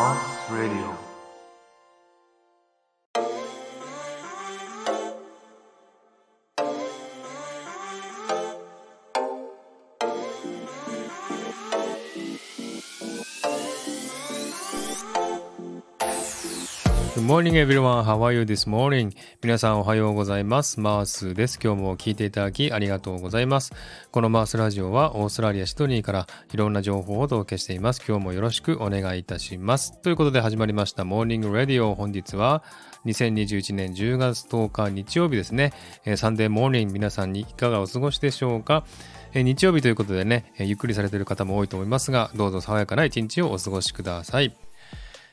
Radio. Good morning everyone. How are you this morning? 皆さんおはようございます。マースです。今日も聞いていただきありがとうございます。このマースラジオはオーストラリア・シドニーからいろんな情報をお届けしています。今日もよろしくお願いいたします。ということで始まりましたモーニング・ラディオ。本日は2021年10月10日日曜日ですね。サンデーモーニング皆さんにいかがお過ごしでしょうか？日曜日ということでね、ゆっくりされている方も多いと思いますが、どうぞ爽やかな一日をお過ごしください。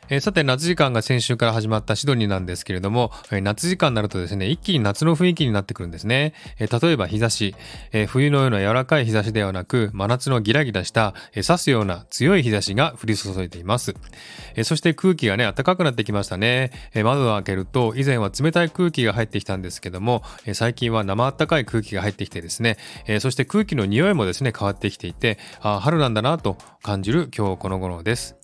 えーさて夏時間が先週から始まったシドニーなんですけれども、えー夏時間になるとですね、一気に夏の雰囲気になってくるんですね。えー例えば日差し、え冬のような柔らかい日差しではなく、真夏のギラギラした、え刺すような強い日差しが降り注いでいます。えそして空気がね、暖かくなってきましたね。え窓を開けると、以前は冷たい空気が入ってきたんですけども、え最近は生暖かい空気が入ってきてですね、えそして空気の匂いもですね、変わってきていて、あ春なんだなと感じる今日この頃です。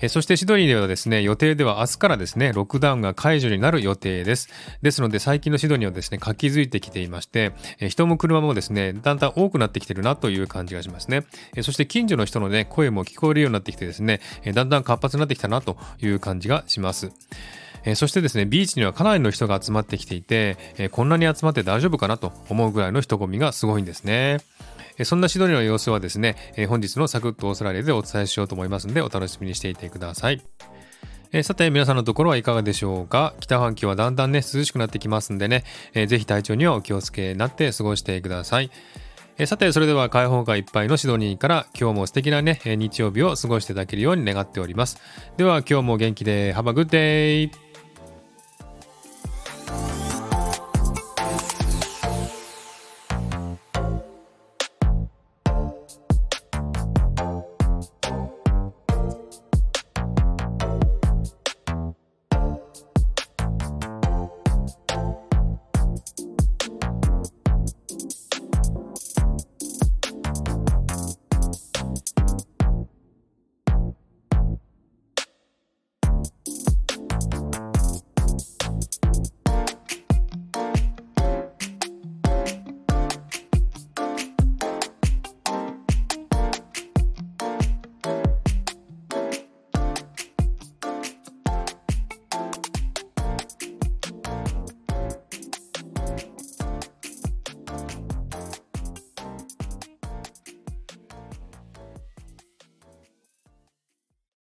えそしてシドニーではですね、予定では明日からですね、ロックダウンが解除になる予定です。ですので、最近のシドニーはですね、活気づいてきていまして、え人も車もですね、だんだん多くなってきてるなという感じがしますね。えそして近所の人のね、声も聞こえるようになってきてですね、えだんだん活発になってきたなという感じがします。えそしてですね、ビーチにはかなりの人が集まってきていて、えこんなに集まって大丈夫かなと思うぐらいの人混みがすごいんですね。そんなシドニーの様子はですね、本日のサクッとオーストラリアでお伝えしようと思いますので、お楽しみにしていてください。さて皆さんのところはいかがでしょうか？北半球はだんだんね涼しくなってきますんでね、ぜひ体調にはお気をつけになって過ごしてください。さてそれでは開放感いっぱいのシドニーから今日も素敵なね日曜日を過ごしていただけるように願っております。では今日も元気で Have a good day!